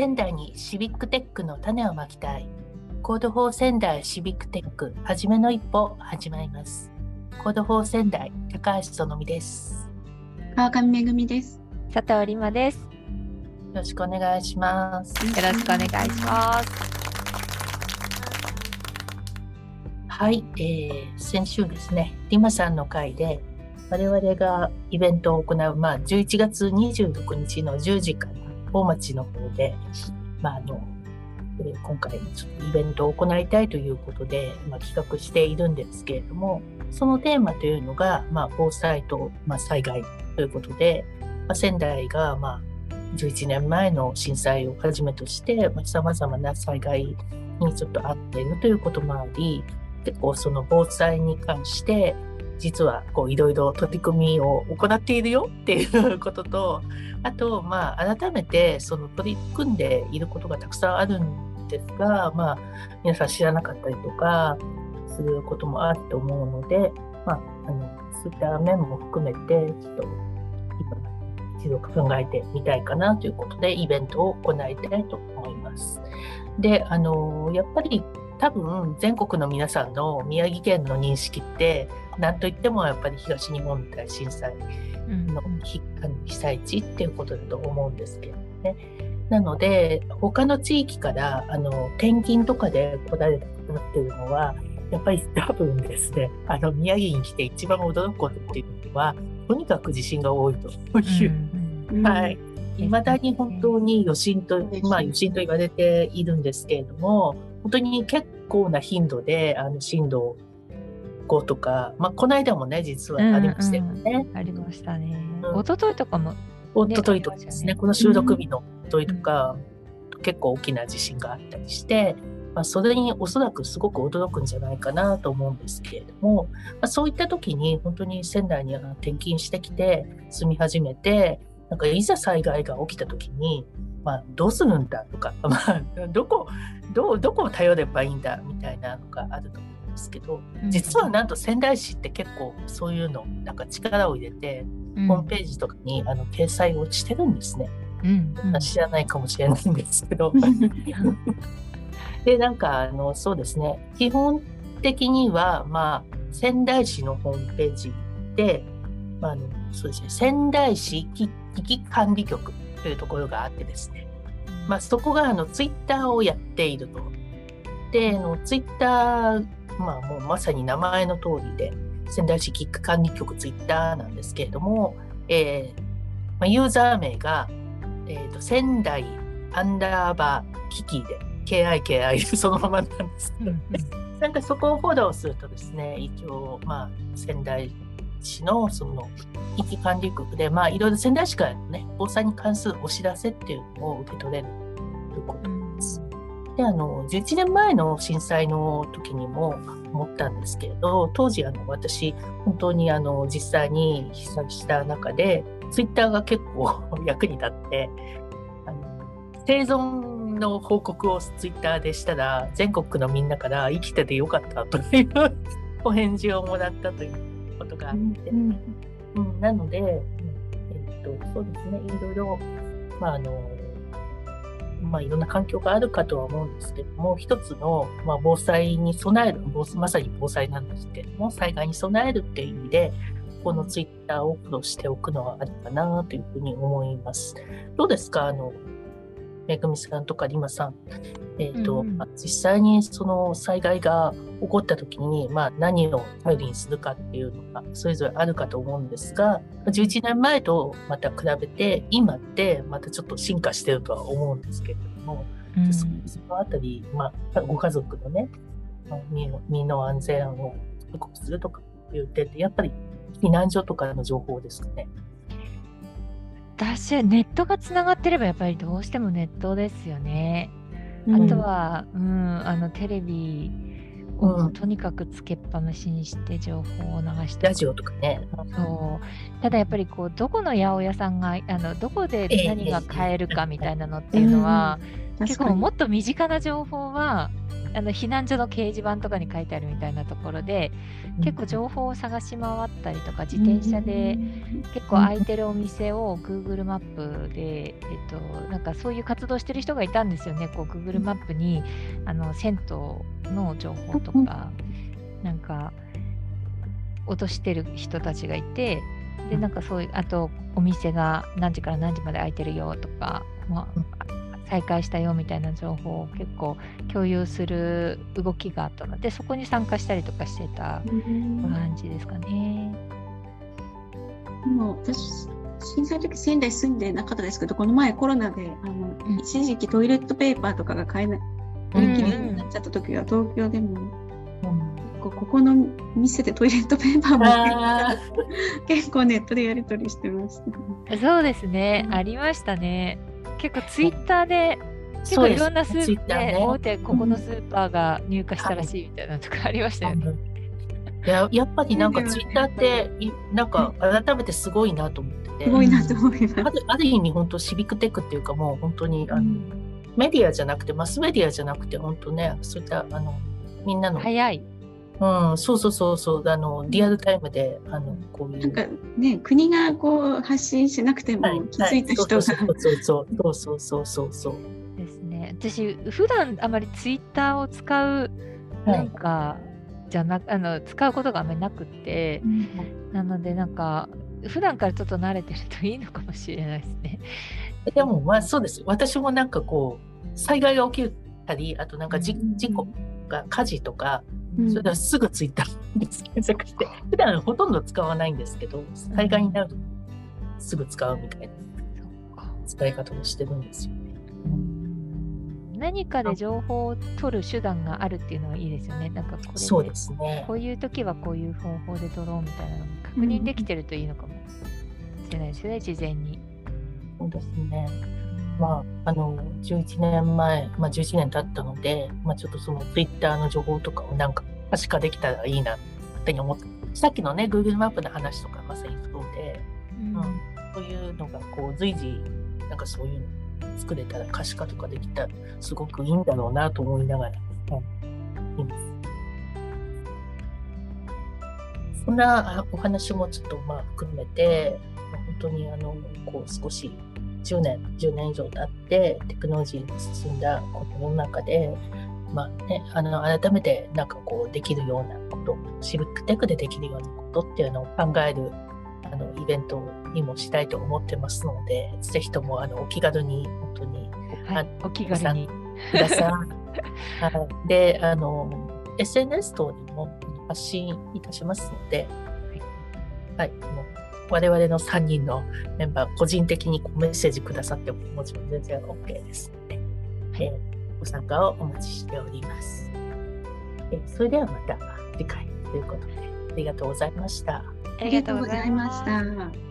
仙台に civic tech の種をまきたい。 Code for 仙台 civic tech、はじめの一歩、始まります。 Code for 仙台、高橋そのみです。川上めぐみです。佐藤里真です。よろしくお願いします。よろしくお願いします。はい、えー、先週ですね、リマさんの回で、我々がイベントを行う、まあ、11月26日の10時から大町の方で、まあ、あの、今回ちょっとイベントを行いたいということで、まあ、企画しているんですけれども、そのテーマというのが、まあ、防災と、まあ、災害ということで、まあ、仙台が、まあ、11年前の震災をはじめとしてさ、まあ、様々な災害にちょっと合っているということもあり、結構その防災に関して、実はこういろいろ取り組みを行っているよっていうことと、あと、まあ、改めてその取り組んでいることがたくさんあるんですが、まあ、皆さん知らなかったりとかすることもあると思うので、まあ、あのそういった面も含めて、ちょっと今、一度考えてみたいかなということで、イベントを行いたいと思います。で、あの、やっぱり多分全国の皆さんの宮城県の認識って何といってもやっぱり東日本大震災の被災地っていうことだと思うんですけどね。なので他の地域からあの転勤とかで来られたくなってるのはやっぱり多分ですねあの宮城に来て一番驚くことっていうのはとにかく地震が多いと。いう、うん、はい。いまだに本当に余震と、まあ余震と言われているんですけれども、本当に結構な頻度であの震度5とか、まあ、この間もね実はありましたよね。うんうん、ありましたね。一昨日とかも、ね、一昨日とかですね、この収録日の一昨日とか、うん、結構大きな地震があったりして、まあ、それにおそらくすごく驚くんじゃないかなと思うんですけれども、まあ、そういった時に本当に仙台に転勤してきて住み始めてなんかいざ災害が起きた時に、まあ、どうするんだとか、まあ、どこどうどこを頼ればいいんだみたいなのがあると思うんですけど、実はなんと仙台市って結構そういうのなんか力を入れて、うん、ホームページとかにあの掲載をしてるんですね。うん。うん、知らないかもしれないんですけど。でなんかあのそうですね。基本的には、まあ、仙台市のホームページで、まあ、あのそうですね。仙台市危機管理局というところがあってですね。まあ、そこがあのツイッターをやっていると。で、あのツイッター、まあ、もうまさに名前の通りで、仙台市キック管理局ツイッターなんですけれども、えーまあ、ユーザー名が、えーと、仙台アンダーバーキキで、KIKI そのままなんですけど、ね、なんかそこをフォローするとですね、一応、まあ、仙台市のその危機管理局で、まあ、いろいろ仙台市からね、防災に関するお知らせっていうのを受け取れるということです。で、あの、11年前の震災の時にも思ったんですけれど、当時、あの、私、本当にあの、実際に被災した中で、ツイッターが結構 役に立って、あの、生存の報告をツイッターでしたら、全国のみんなから生きててよかったという お返事をもらったというがあって、うん、なので、えっと、そうですね、いろいろ、まあ、あの、まあ、いろんな環境があるかとは思うんですけども、一つの、まあ、防災に備える、まさに防災なんですけども、災害に備えるっていう意味で、このツイッターをフォローしておくのはありかなというふうに思います。どうですか？あの、めぐみさんとかりまさん、えーと、うん、実際にその災害が起こった時に、まあ、何を頼りにするかっていうのがそれぞれあるかと思うんですが11年前とまた比べて今ってまたちょっと進化してるとは思うんですけれども、うん、そのあたり、まあ、ご家族のね身の安全を確保するとかいう点でやっぱり避難所とかの情報ですかね。私ネットがつながってればやっぱりどうしてもネットですよね。あとは、うん、あのテレビをとにかくつけっぱなしにして情報を流して。ラジオとかね。そう。ただやっぱりこうどこの八百屋さんがあのどこで何が買えるかみたいなのっていうのは、えー、結構もっと身近な情報はあの避難所の掲示板とかに書いてあるみたいなところで結構情報を探し回ったりとか自転車で結構空いてるお店を Google マップで、えっと、なんかそういう活動してる人がいたんですよね。こう Google マップにあの銭湯の情報とかなんか落としてる人たちがいてでなんかそういうあとお店が何時から何時まで開いてるよとか、まあ、再開したよみたいな情報を結構共有する動きがあったのでそこに参加したりとかしてた感じですかね。でも私震災の時仙台住んでなかったですけどこの前コロナであの、うん、一時期トイレットペーパーとかが買えない売り切れになっちゃった時は、東京でも、うん、ここの店でトイレットペーパーも 結構ネットでやり取りしてました。そうですね、ありましたね。結構ツイッターで結構いろんなスーパーで、ね、大手ここのスーパーが入荷したらしいみたいなとかありましたよね。いややっぱりなんかツイッターってなんか改めてすごいなと思ってて、すごいなと思います。ある意味本当シビックテックっていうかもう本当にあの、うん、メディアじゃなくてマスメディアじゃなくて本当ねそういったあのみんなの早いうん、そうそうそうそうあのリアルタイムであのこういう。なんかね国がこう発信しなくても気づいた人が、はい、そうそうそうそうそうそうそう。ですね。私普段あまりツイッターを使うなんか、はい、じゃなあの使うことがあんまりなくて、うん、なのでなんか普段からちょっと慣れてるといいのかもしれないですね。でもまあそうです。私もなんかこう災害が起きたりあとなんか事故が火事とかそれではすぐツイッターで検索して、普段ほとんど使わないんですけど、災害になるとすぐ使うみたいな使い方をしてるんですよね。何かで情報を取る手段があるっていうのはいいですよね。なんかこれそうですね。こういう時はこういう方法で取ろうみたいなのが確認できてるといいのかもしれないですね、事前に。そうですね。まあ、あの11年前、まあ、11年経ったので、まあ、ちょっとそのツイッターの情報とかをなんか可視化できたらいいなって思ってさっきのね Google マップの話とかまさにそうで、うん、うん、そういうのがこう随時なんかそういうの作れたら可視化とかできたらすごくいいんだろうなと思いながら、うん、います。そんなお話もちょっとまあ含めて本当にあのこう少し10年、10年以上経ってテクノロジーが進んだこの世の中で、まあね、あの改めてなんかこうできるようなこと、シビックテックでできるようなことっていうのを考えるあのイベントにもしたいと思ってますので、ぜひともあのお気軽に本当に、はい、お気軽に。くださ い。で、あの SNS 等にも発信いたしますので、はい、はい我々の3人のメンバー、個人的にメッセージくださってももちろん全然 OK ですので、えー、ご参加をお待ちしております。え、それではまた次回ということで、ありがとうございました。ありがとうございました。